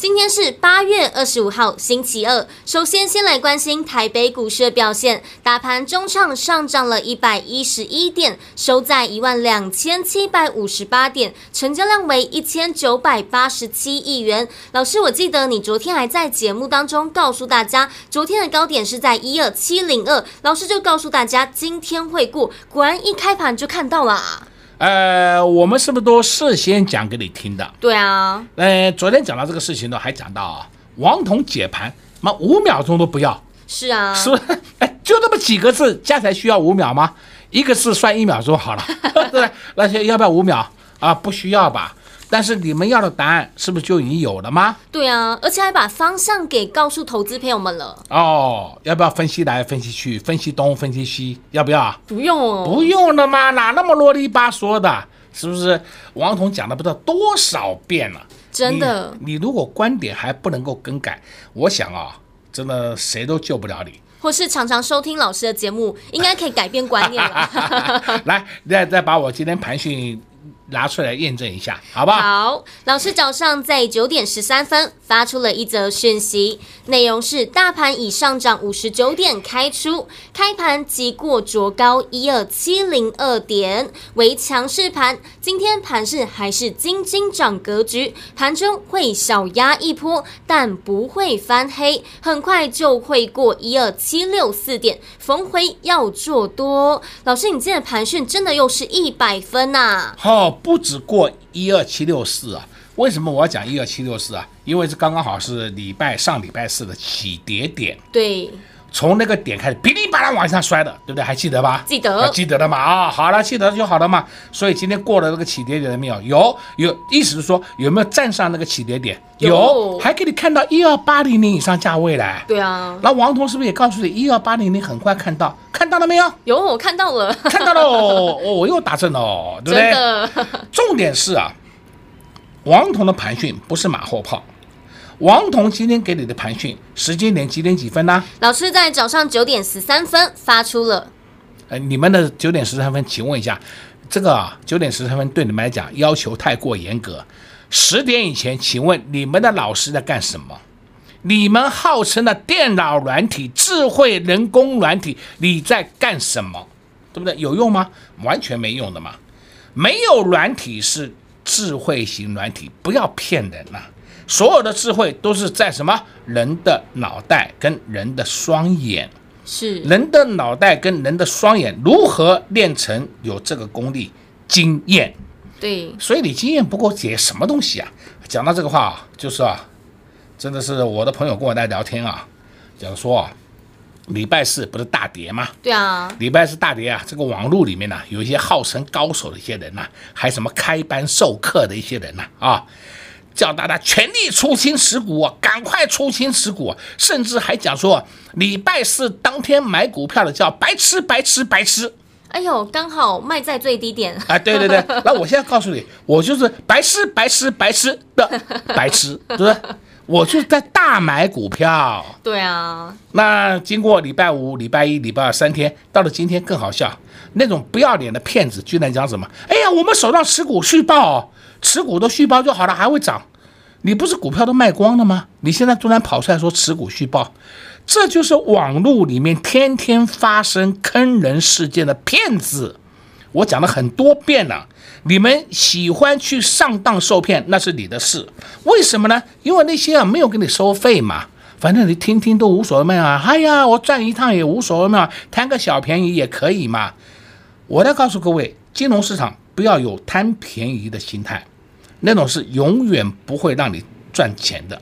今天是八月二十五号，星期二。首先，先来关心台北股市的表现。大盘中场上涨了一百一十一点，收在一万两千七百五十八点，成交量为一千九百八十七亿元。老师，我记得你昨天还在节目当中告诉大家，昨天的高点是在一二七零二。老师就告诉大家今天会过，果然一开盘就看到了。呃，我们是不是都事先讲给你听的？对啊。呃，昨天讲到这个事情呢，还讲到啊，王彤解盘，妈五秒钟都不要。是啊。是不是？哎，就那么几个字，加起来需要五秒吗？一个字算一秒钟好了，对，那些要不要五秒啊？不需要吧。但是你们要的答案是不是就已经有了吗？对啊，而且还把方向给告诉投资朋友们了。哦，要不要分析来分析去，分析东分析西？要不要？不用哦，不用了吗？哪那么啰里吧嗦的？是不是？王彤讲了不知道多少遍了？真的你，你如果观点还不能够更改，我想啊，真的谁都救不了你。或是常常收听老师的节目，应该可以改变观念了。来，再再把我今天盘讯。拿出来验证一下，好不好？好，老师早上在九点十三分发出了一则讯息，内容是：大盘已上涨五十九点开出，开盘即过卓高一二七零二点，为强势盘。今天盘势还是金金涨格局，盘中会小压一波，但不会翻黑，很快就会过一二七六四点，逢回要做多。老师，你今天的盘讯真的又是一百分呐、啊？好。不止过一二七六四啊？为什么我要讲一二七六四啊？因为这刚刚好是礼拜上礼拜四的起跌点。对，从那个点开始，噼里啪啦往上摔的，对不对？还记得吧？记得，啊、记得了嘛？啊、哦，好了，记得就好了嘛。所以今天过了那个起跌点了没有？有，有，意思是说有没有站上那个起跌点？有，有还给你看到一二八零零以上价位嘞。对啊。那王彤是不是也告诉你一二八零零很快看到？看到了没有？有，我看到了，看到了哦，我又打正了，对不对？重点是啊，王彤的盘讯不是马后炮。王彤今天给你的盘讯时间点几点几分呢、啊？老师在早上九点十三分发出了。呃，你们的九点十三分，请问一下，这个啊，九点十三分对你们来讲要求太过严格。十点以前，请问你们的老师在干什么？你们号称的电脑软体、智慧人工软体，你在干什么？对不对？有用吗？完全没用的嘛！没有软体是智慧型软体，不要骗人呐、啊！所有的智慧都是在什么？人的脑袋跟人的双眼，是人的脑袋跟人的双眼如何练成有这个功力？经验，对，所以你经验不够解什么东西啊？讲到这个话啊，就是啊。真的是我的朋友跟我在聊天啊，讲说啊，礼拜四不是大跌吗？对啊，礼拜四大跌啊，这个网络里面呢、啊，有一些号称高手的一些人呐、啊，还什么开班授课的一些人呐啊，啊，叫大家全力出清持股，赶快出清持股，甚至还讲说礼拜四当天买股票的叫白痴白痴白痴。哎呦，刚好卖在最低点啊！对对对，那我现在告诉你，我就是白痴白痴白痴的白痴，对不对？我就是在大买股票，对啊。那经过礼拜五、礼拜一、礼拜二三天，到了今天更好笑，那种不要脸的骗子居然讲什么？哎呀，我们手上持股续报，持股都续报就好了，还会涨？你不是股票都卖光了吗？你现在突然跑出来说持股续报，这就是网络里面天天发生坑人事件的骗子。我讲了很多遍了。你们喜欢去上当受骗，那是你的事。为什么呢？因为那些啊没有给你收费嘛，反正你听听都无所谓啊。哎呀，我赚一趟也无所谓嘛，贪个小便宜也可以嘛。我来告诉各位，金融市场不要有贪便宜的心态，那种是永远不会让你赚钱的。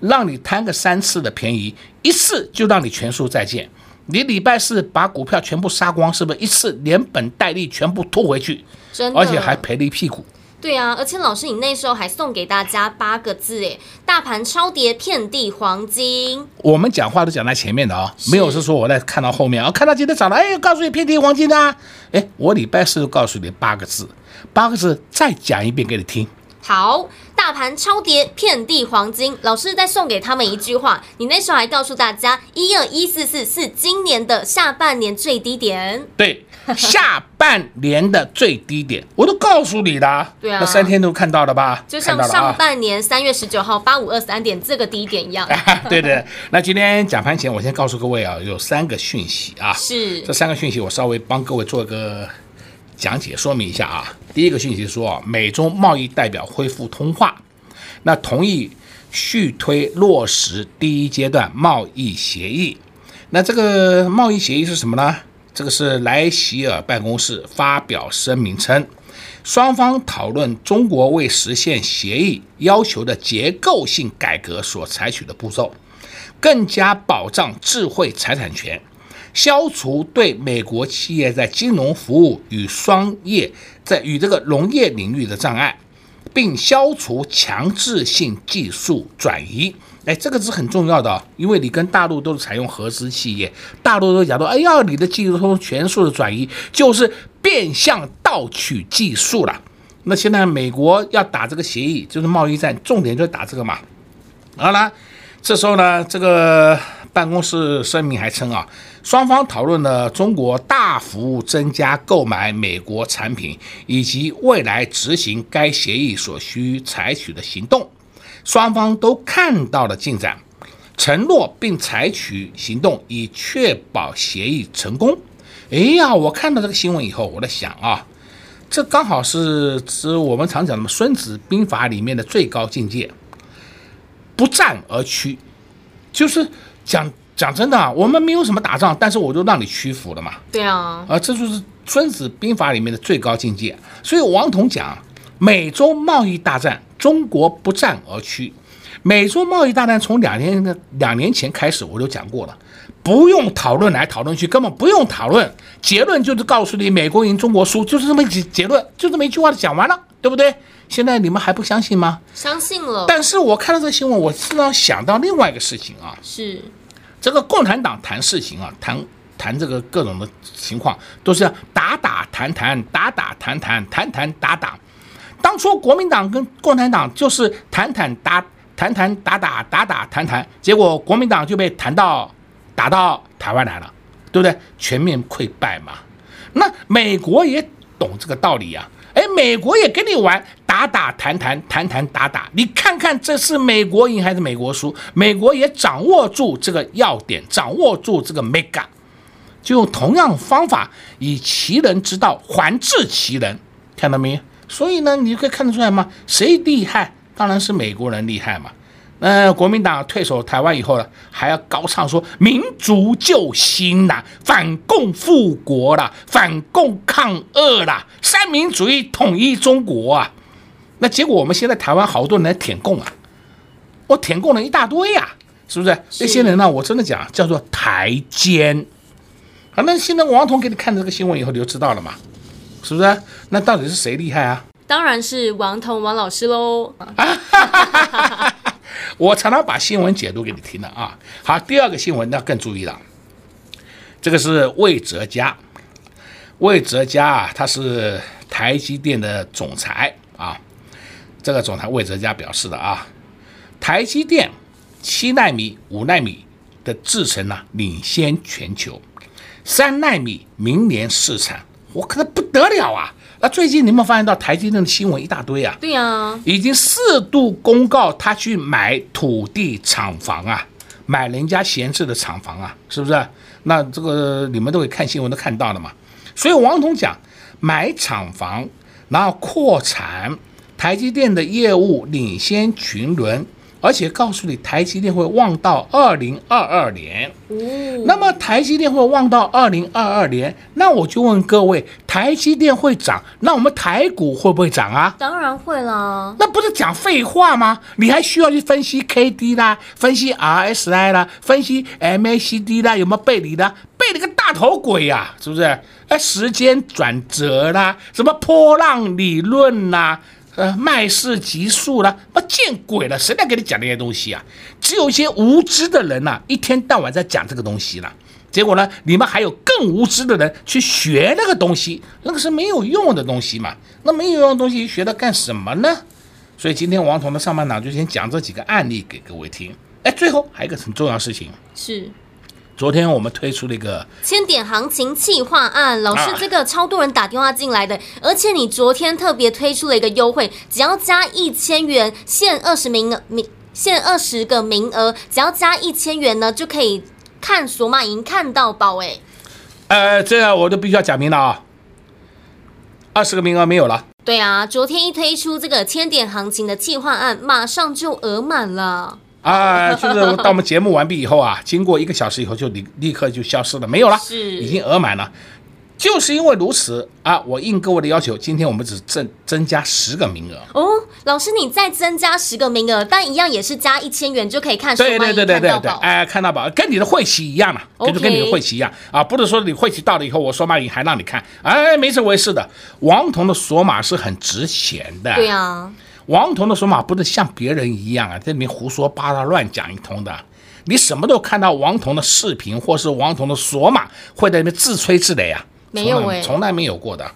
让你贪个三次的便宜，一次就让你全数再见。你礼拜四把股票全部杀光，是不是一次连本带利全部吐回去？真的，而且还赔了一屁股。对啊，而且老师，你那时候还送给大家八个字，诶，大盘超跌，遍地黄金。我们讲话都讲在前面的啊、哦，没有是说我在看到后面啊，看到今天涨了，哎，告诉你遍地黄金啊，哎，我礼拜四告诉你八个字，八个字再讲一遍给你听。好，大盘超跌，遍地黄金。老师再送给他们一句话，你那时候还告诉大家，一二一四四是今年的下半年最低点。对。下半年的最低点，我都告诉你的。对啊，那三天都看到了吧？就像上半年三月十九号八五二三点这个低点一样。对对。那今天讲盘前，我先告诉各位啊，有三个讯息啊。是。这三个讯息，我稍微帮各位做个讲解说明一下啊。第一个讯息说，美中贸易代表恢复通话，那同意续推落实第一阶段贸易协议。那这个贸易协议是什么呢？这个是莱席尔办公室发表声明称，双方讨论中国为实现协议要求的结构性改革所采取的步骤，更加保障智慧财产权，消除对美国企业在金融服务与商业在与这个农业领域的障碍，并消除强制性技术转移。哎，这个是很重要的，因为你跟大陆都是采用合资企业，大陆都讲到，哎呀，你的技术从全数的转移，就是变相盗取技术了。那现在美国要打这个协议，就是贸易战，重点就是打这个嘛。好了，这时候呢，这个办公室声明还称啊，双方讨论了中国大幅增加购买美国产品，以及未来执行该协议所需采取的行动。双方都看到了进展，承诺并采取行动以确保协议成功。哎呀，我看到这个新闻以后，我在想啊，这刚好是指我们常讲的《孙子兵法》里面的最高境界，不战而屈。就是讲讲真的啊，我们没有什么打仗，但是我就让你屈服了嘛。对啊，啊，这就是《孙子兵法》里面的最高境界。所以王彤讲，美洲贸易大战。中国不战而屈，美洲贸易大战从两年的两年前开始，我就讲过了，不用讨论来讨论去，根本不用讨论，结论就是告诉你美国赢中国输，就是这么一结论，就这么一句话就讲完了，对不对？现在你们还不相信吗？相信了。但是我看到这个新闻，我实际上想到另外一个事情啊，是这个共产党谈事情啊，谈谈这个各种的情况，都是打打谈谈，打打谈谈，谈谈打打。当初国民党跟共产党就是谈谈打谈谈打打打打谈谈，结果国民党就被谈到打到台湾来了，对不对？全面溃败嘛。那美国也懂这个道理呀，哎，美国也跟你玩打打谈谈谈谈打打，你看看这是美国赢还是美国输？美国也掌握住这个要点，掌握住这个 mega，就用同样方法以其人之道还治其人，看到没？所以呢，你可以看得出来吗？谁厉害？当然是美国人厉害嘛。呃，国民党退守台湾以后呢，还要高唱说民族救星呐，反共复国啦，反共抗俄啦，三民主义统一中国啊。那结果我们现在台湾好多人来舔共啊，我舔共了一大堆呀，是不是？那些人呢，我真的讲叫做台奸。好，那现在王彤给你看这个新闻以后，你就知道了嘛。是不是？那到底是谁厉害啊？当然是王彤王老师喽！我常常把新闻解读给你听的啊。好，第二个新闻那更注意了，这个是魏哲家。魏哲家啊，他是台积电的总裁啊。这个总裁魏哲家表示的啊，台积电七纳米、五纳米的制程呢，领先全球，三纳米明年试产。我可能不得了啊！那最近你有没有发现到台积电的新闻一大堆啊？对啊，已经四度公告他去买土地厂房啊，买人家闲置的厂房啊，是不是？那这个你们都会看新闻都看到了嘛。所以王彤讲买厂房，然后扩产，台积电的业务领先群伦。而且告诉你，台积电会旺到二零二二年。哦，那么台积电会旺到二零二二年，那我就问各位，台积电会涨，那我们台股会不会涨啊？当然会啦。那不是讲废话吗？你还需要去分析 KD 啦，分析 RSI 啦，分析 MACD 啦，有没有背离的？背大头鬼呀、啊，是不是？哎，时间转折啦，什么波浪理论呐，呃，麦氏级数啦，那见鬼了，谁来给你讲那些东西啊？只有一些无知的人呐、一天到晚在讲这个东西了。结果呢，你们还有更无知的人去学那个东西，那个是没有用的东西嘛。那没有用的东西学它干什么呢？所以今天王彤的上半场就先讲这几个案例给各位听。哎，最后还有一个很重要事情是。昨天我们推出了一个千点行情计划案，老师，这个超多人打电话进来的，而且你昨天特别推出了一个优惠，只要加一千元，限二十名名，限二十个名额，只要加一千元呢，就可以看索马赢看到宝哎。呃，这样我就必须要讲明了啊，二十个名额没有了。对啊，昨天一推出这个千点行情的计划案，马上就额满了。啊，就是到我们节目完毕以后啊，经过一个小时以后就立立刻就消失了，没有了，是已经额满了。就是因为如此啊，我应各位的要求，今天我们只增增加十个名额。哦，老师你再增加十个名额，但一样也是加一千元就可以看。对对对对对对，哎，看到宝，跟你的会期一样嘛，就跟你的会期一样啊，不是说你会期到了以后，我索马赢还让你看，哎，没这回事的。王彤的索马是很值钱的。对啊。王彤的索马不是像别人一样啊，在里面胡说八道、乱讲一通的。你什么都看到王彤的视频，或是王彤的索马会在那边自吹自擂啊？没有哎，从来没有过的。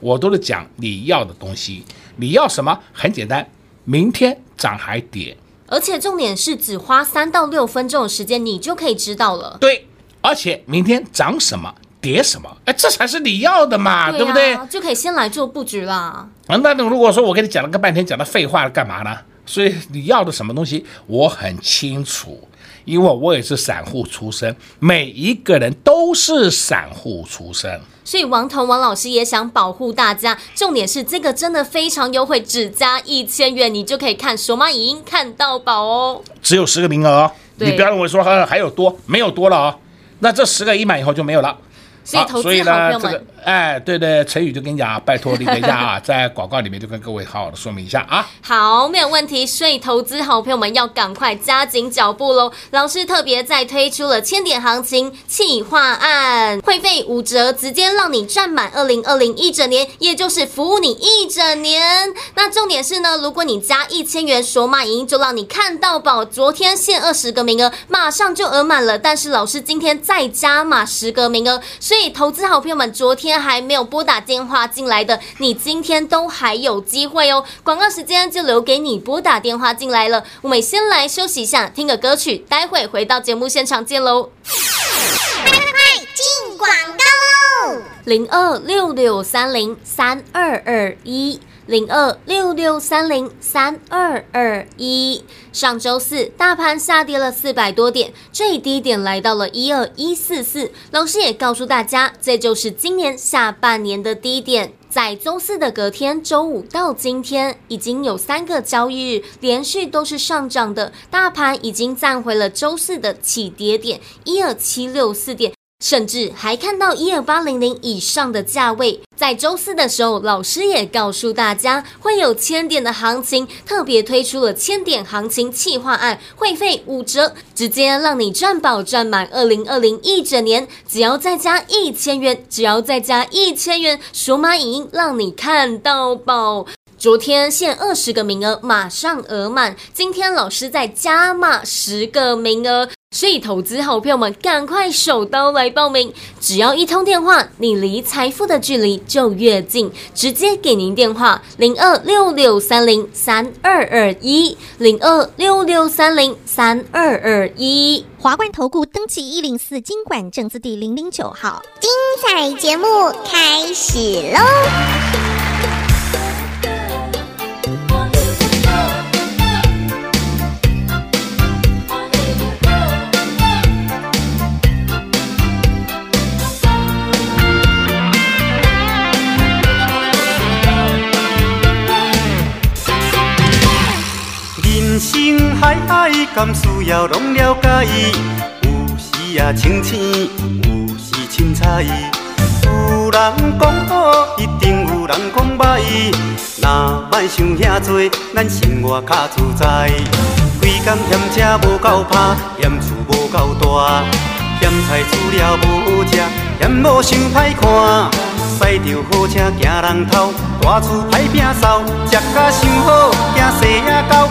我都是讲你要的东西，你要什么？很简单，明天涨还跌，而且重点是只花三到六分钟的时间，你就可以知道了。对，而且明天涨什么？叠什么？哎，这才是你要的嘛，对，啊、对不对？就可以先来做布局啦。啊，那如果说我跟你讲了个半天，讲的废话了，干嘛呢？所以你要的什么东西，我很清楚，因为我也是散户出身，每一个人都是散户出身。所以王彤王老师也想保护大家，重点是这个真的非常优惠，只加一千元，你就可以看索马影音看到宝哦。只有十个名额哦，你不要认为说还还有多，没有多了哦。那这十个一满以后就没有了。所以，投资好朋友们，哎，对对，陈宇就跟你讲啊，拜托你等一下啊，在广告里面就跟各位好好的说明一下啊。好，没有问题。所以投资好朋友们要赶快加紧脚步喽。老师特别再推出了千点行情企划案，会费五折，直接让你赚满二零二零一整年，也就是服务你一整年。那重点是呢，如果你加一千元索马赢，就让你看到宝。昨天限二十个名额，马上就额满了。但是老师今天再加码十个名额，所以投资好朋友们昨天还没有拨打电话进来的，你今天都还有机会哦。广告时间就留给你拨打电话进来了。我们先来休息一下，听个歌曲，待会回到节目现场见喽。快快快，进广告喽！零二六六三零三二二一。零二六六三零三二二一，上周四大盘下跌了四百多点，最低点来到了一二一四四。老师也告诉大家，这就是今年下半年的低点。在周四的隔天，周五到今天，已经有三个交易日连续都是上涨的，大盘已经站回了周四的起跌点一二七六四点。甚至还看到一二八零零以上的价位，在周四的时候，老师也告诉大家会有千点的行情，特别推出了千点行情企划案，会费五折，直接让你赚宝赚满二零二零一整年，只要再加一千元，只要再加一千元，数码影音让你看到宝。昨天限二十个名额，马上额满，今天老师再加码十个名额。所以，投资好朋友们，赶快手刀来报名！只要一通电话，你离财富的距离就越近。直接给您电话：零二六六三零三二二一，零二六六三零三二二一。华冠投顾登记一零四金管证字第零零九号。精彩节目开始喽！甘需要拢了解，有时啊清醒，有时凊彩。有人讲好，一定有人讲歹。若歹想遐多，咱生活较自在。规工嫌车无够拍，嫌厝无够大，嫌菜煮了无好食。嫌无想歹看，驶着好车行人头，大厝歹摒扫，食甲想好，惊细仔狗，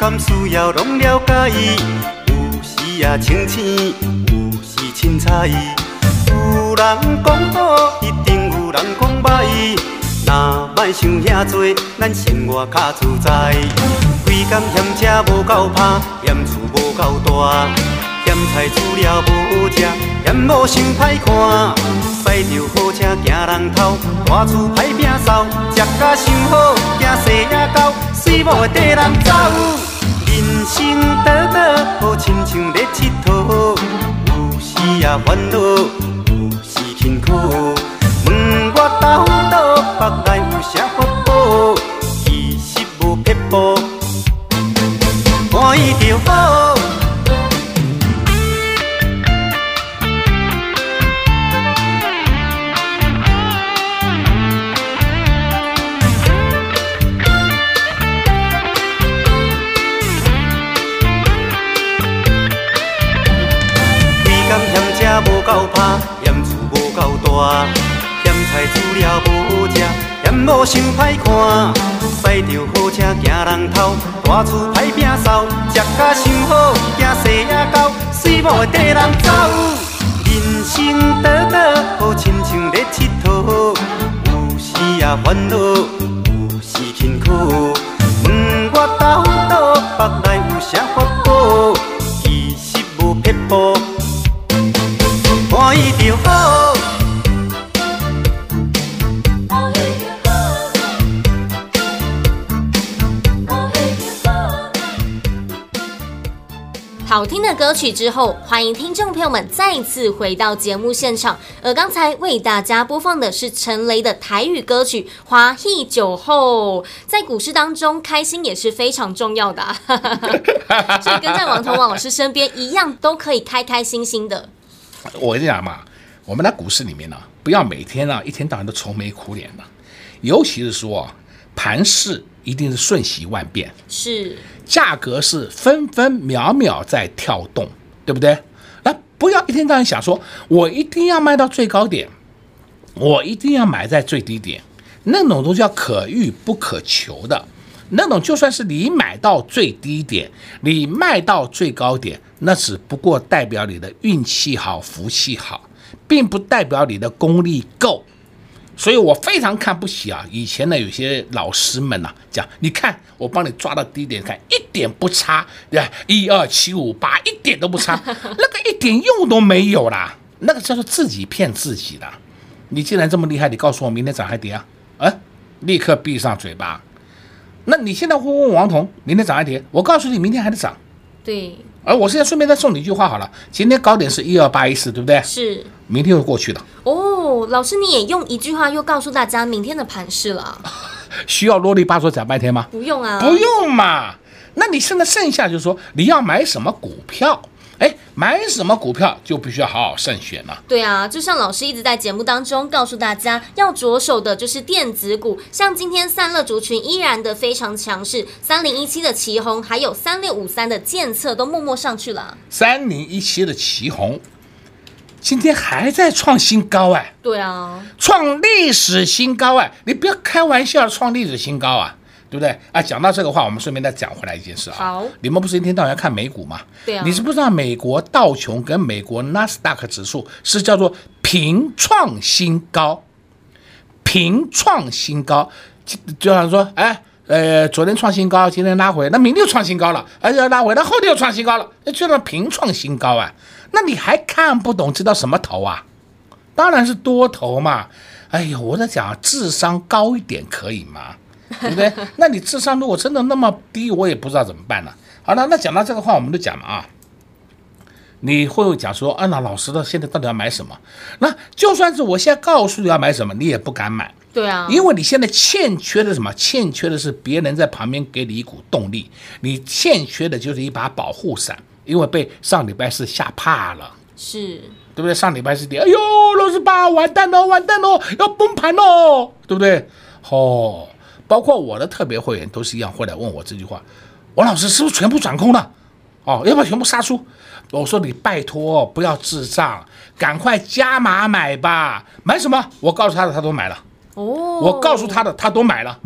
甘需要拢了解，有时也清醒，有时凊彩。有人讲好，一定有人讲歹。若莫想遐多，咱生活较自在。规工嫌车无够拍，嫌厝无够大，嫌菜煮了无好食，嫌某想歹看。驶着好车惊人偷，大厝歹摒扫，食甲伤好，惊细仔狗，随某会跟人走。人生短短，好亲像咧佚佗，有时也烦恼，有时辛苦。问我到底腹内有啥法宝，其实无撇步，欢喜就好。了无好食，嫌某想歹看。驶着好车行人头，大厝歹拼扫，食甲伤好，惊细仔狗，水某会跟人走。人生短短，好亲像咧佚佗，有时也烦恼，有时辛苦。问我到底腹内有啥法宝，其实无撇步。好听的歌曲之后，欢迎听众朋友们再次回到节目现场。而刚才为大家播放的是陈雷的台语歌曲《华裔酒后》。在股市当中，开心也是非常重要的，啊，所以跟在王彤王老师身边一样，都可以开开心心的。我跟你讲嘛，我们在股市里面呢，不要每天啊一天到晚都愁眉苦脸的，尤其是说盘势一定是瞬息万变，是。价格是分分秒秒在跳动，对不对？那不要一天到晚想说，我一定要卖到最高点，我一定要买在最低点，那种东西叫可遇不可求的。那种就算是你买到最低点，你卖到最高点，那只不过代表你的运气好、福气好，并不代表你的功力够。所以我非常看不起啊！以前呢，有些老师们呐、啊，讲，你看我帮你抓到低点，看一点不差，对吧？一二七五八，一点都不差，那个一点用都没有啦，那个叫做自己骗自己的。你既然这么厉害，你告诉我明天涨还跌啊？啊，立刻闭上嘴巴。那你现在会问王彤，明天涨还跌？我告诉你，明天还得涨。对。而我现在顺便再送你一句话好了，今天高点是一二八一四，对不对？是。明天会过去的。哦，老师你也用一句话又告诉大家明天的盘势了。需要啰里吧嗦讲半天吗？不用啊。不用嘛。那你现在剩下就是说你要买什么股票？哎，买什么股票就必须要好好慎选了。对啊，就像老师一直在节目当中告诉大家，要着手的就是电子股，像今天散热族群依然的非常强势，三零一七的奇宏，还有三六五三的建策都默默上去了。三零一七的奇宏今天还在创新高哎。对啊，创历史新高哎，你不要开玩笑，创历史新高啊。对不对啊？讲到这个话，我们顺便再讲回来一件事啊。好，你们不是一天到晚要看美股吗？对啊。你知不知道美国道琼跟美国纳斯达克指数是叫做平创新高？平创新高，就好像说，哎，呃，昨天创新高，今天拉回，那明天又创新高了，而且拉回，那后天又创新高了，那就叫平创新高啊。那你还看不懂，知道什么头啊？当然是多头嘛。哎呦，我在讲智商高一点可以吗？对不对？那你智商如果真的那么低，我也不知道怎么办了。好了，那讲到这个话，我们就讲了啊。你会讲说，啊，那老师的现在到底要买什么？那就算是我现在告诉你要买什么，你也不敢买。对啊，因为你现在欠缺的什么？欠缺的是别人在旁边给你一股动力，你欠缺的就是一把保护伞，因为被上礼拜四吓怕了。是，对不对？上礼拜四跌，哎呦，六十八，完蛋了，完蛋了，要崩盘了，对不对？哦，包括我的特别会员都是一样，会来问我这句话：王老师是不是全部转空了？哦，要不要全部杀出？我说你拜托不要智障，赶快加码买吧。买什么？我告诉他的，他都买了。哦，我告诉他的，他都买了。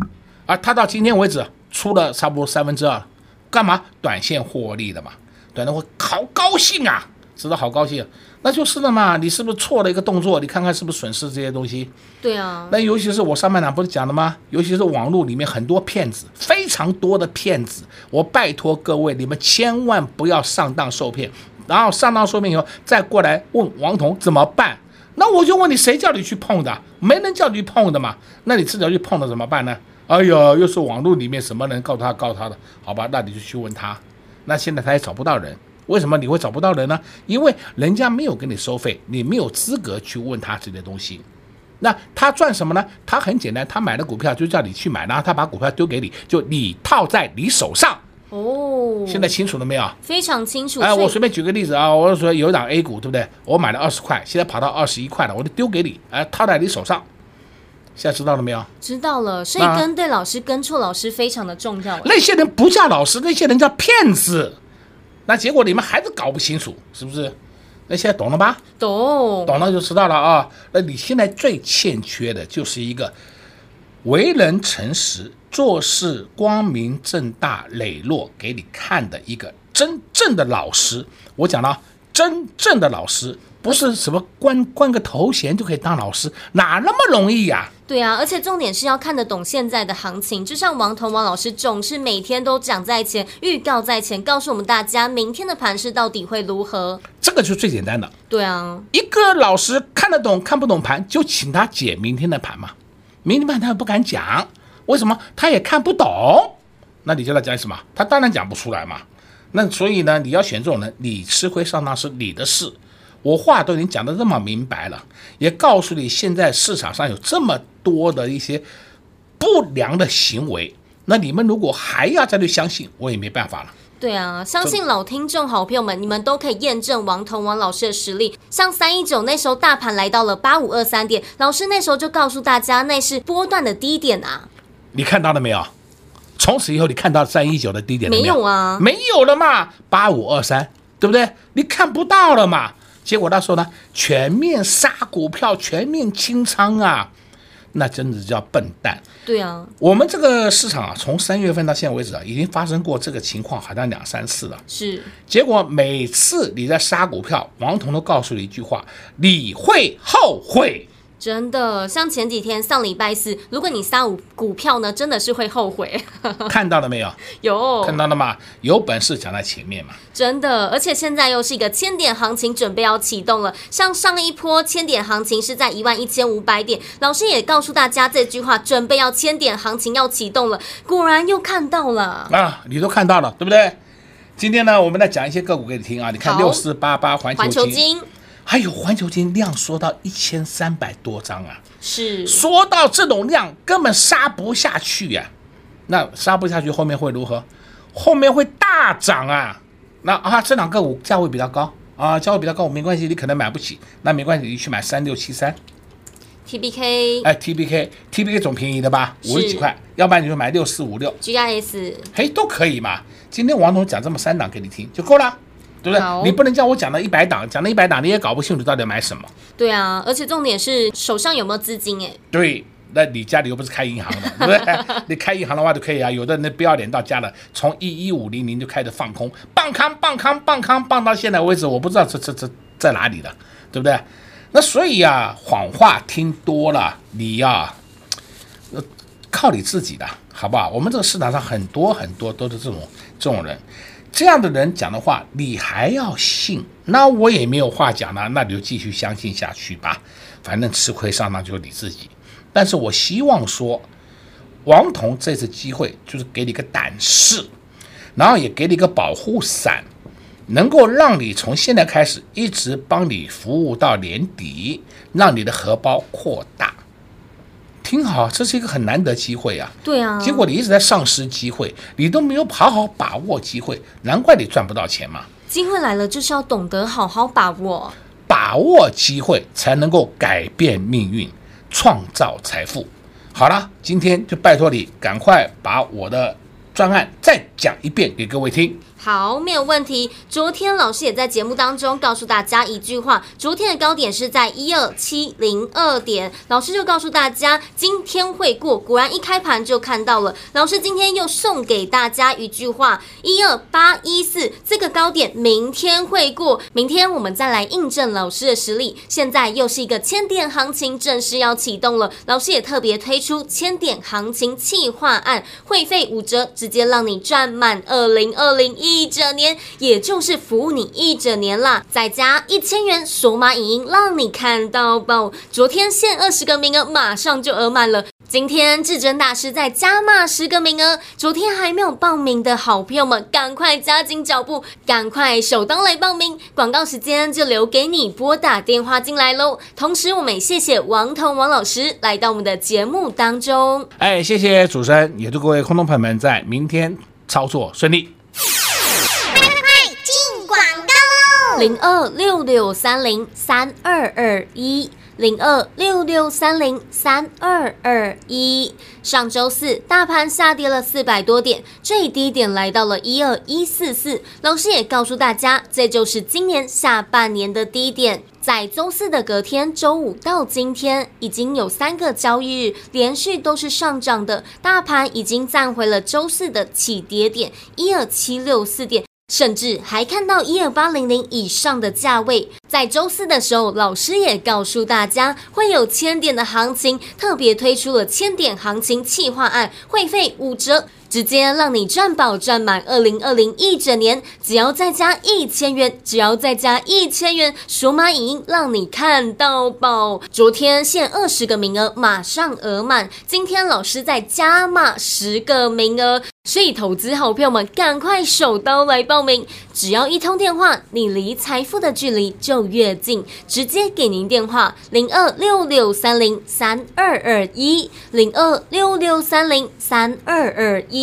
啊，他到今天为止出了差不多三分之二，干嘛？短线获利的嘛。短的我好高兴啊，知道好高兴。那就是的嘛。你是不是错了一个动作？你看看是不是损失这些东西？对啊。那尤其是我上半场不是讲了吗？尤其是网络里面很多骗子，非常多的骗子。我拜托各位，你们千万不要上当受骗。然后上当受骗以后，再过来问王彤怎么办？那我就问你，谁叫你去碰的？没人叫你去碰的嘛。那你自己要去碰了怎么办呢？哎呦，又是网络里面什么人告他告他的？好吧，那你就去问他。那现在他也找不到人，为什么你会找不到人呢？因为人家没有给你收费，你没有资格去问他这些东西。那他赚什么呢？他很简单，他买了股票就叫你去买，然后他把股票丢给你，就你套在你手上。哦，现在清楚了没有？非常清楚。哎，我随便举个例子啊，我说有一档 A 股，对不对？我买了二十块，现在跑到二十一块了，我就丢给你，哎，套在你手上。现在知道了没有？知道了。所以跟对老师、跟错老师非常的重要。那些人不叫老师，那些人叫骗子。那结果你们还是搞不清楚，是不是？那现在懂了吧？懂，懂了就知道了啊。那你现在最欠缺的就是一个为人诚实。做事光明正大、磊落，给你看的一个真正的老师。我讲了，真正的老师不是什么关关个头衔就可以当老师，哪那么容易呀？对啊，而且重点是要看得懂现在的行情。就像王彤王老师总是每天都讲在前，预告在前，告诉我们大家明天的盘势到底会如何。这个就是最简单的。对啊，一个老师看得懂看不懂盘，就请他解明天的盘嘛。明天盘他又不敢讲。为什么他也看不懂？那你叫他讲什么？他当然讲不出来嘛。那所以呢，你要选这种人，你吃亏上当是你的事。我话都已经讲得这么明白了，也告诉你现在市场上有这么多的一些不良的行为。那你们如果还要再去相信，我也没办法了。对啊，相信老听众好朋友们，你们都可以验证王彤王老师的实力。像三一九那时候大盘来到了八五二三点，老师那时候就告诉大家，那是波段的低点啊。你看到了没有？从此以后，你看到三一九的低点？没有啊，没有了嘛，八五二三，对不对？你看不到了嘛？结果他说呢，全面杀股票，全面清仓啊，那真的叫笨蛋。对啊，我们这个市场啊，从三月份到现在为止啊，已经发生过这个情况，好像两三次了。是，结果每次你在杀股票，王彤都告诉你一句话：你会后悔。真的，像前几天上礼拜四，如果你杀五股票呢，真的是会后悔。看到了没有？有看到了吗？有本事讲在前面嘛。真的，而且现在又是一个千点行情准备要启动了。像上一波千点行情是在一万一千五百点，老师也告诉大家这句话，准备要千点行情要启动了。果然又看到了啊，你都看到了，对不对？今天呢，我们来讲一些个股给你听啊。你看六四八八环球晶。还有环球金量缩到一千三百多张啊，是。缩到这种量根本杀不下去呀、啊，那杀不下去后面会如何？后面会大涨啊，那啊这两个股价位比较高。啊，价位比较高，没关系，你可能买不起，那没关系，你去买三六七三，T B K，哎，T B K，T B K 总便宜的吧，五十几块，要不然你就买六四五六，G I S，嘿，都可以嘛。今天王总讲这么三档给你听就够了。对不对？你不能叫我讲到一百档，讲到一百档，你也搞不清楚到底买什么。对啊，而且重点是手上有没有资金哎。对，那你家里又不是开银行的，对不对？你开银行的话就可以啊。有的人不要脸到家了，从一一五零零就开始放空，棒康棒康棒康棒到现在为止，我不知道这这这在哪里了，对不对？那所以呀，谎话听多了，你呀，靠你自己的，好不好？我们这个市场上很多很多都是这种这种人。这样的人讲的话，你还要信？那我也没有话讲了，那你就继续相信下去吧。反正吃亏上当就是你自己。但是我希望说，王彤这次机会就是给你个胆识，然后也给你个保护伞，能够让你从现在开始一直帮你服务到年底，让你的荷包扩大。挺好，这是一个很难得机会啊。对啊。结果你一直在丧失机会，你都没有好好把握机会，难怪你赚不到钱嘛。机会来了，就是要懂得好好把握。把握机会，才能够改变命运，创造财富。好了，今天就拜托你，赶快把我的专案再讲一遍给各位听。好，没有问题。昨天老师也在节目当中告诉大家一句话，昨天的高点是在一二七零二点，老师就告诉大家今天会过，果然一开盘就看到了。老师今天又送给大家一句话，一二八一四这个高点明天会过，明天我们再来印证老师的实力。现在又是一个千点行情正式要启动了，老师也特别推出千点行情企划案，会费五折，直接让你赚满二零二零一。一整年，也就是服务你一整年啦，再加一千元索马影音，让你看到爆。昨天限二十个名额，马上就额满了。今天至尊大师再加码十个名额，昨天还没有报名的好朋友们，赶快加紧脚步，赶快手当来报名。广告时间就留给你拨打电话进来喽。同时，我们也谢谢王彤王老师来到我们的节目当中。哎，谢谢主持人，也祝各位空头朋友们在明天操作顺利。零二六六三零三二二一，零二六六三零三二二一。上周四大盘下跌了四百多点，最低点来到了一二一四四。老师也告诉大家，这就是今年下半年的低点。在周四的隔天，周五到今天，已经有三个交易日连续都是上涨的，大盘已经站回了周四的起跌点一二七六四点。甚至还看到一二八零零以上的价位，在周四的时候，老师也告诉大家会有千点的行情，特别推出了千点行情企划案，会费五折。直接让你赚饱赚满二零二零一整年，只要再加一千元，只要再加一千元，数码影音让你看到宝。昨天限二十个名额，马上额满。今天老师再加码十个名额，所以投资好朋友们赶快手刀来报名。只要一通电话，你离财富的距离就越近。直接给您电话：零二六六三零三二二一，零二六六三零三二二一。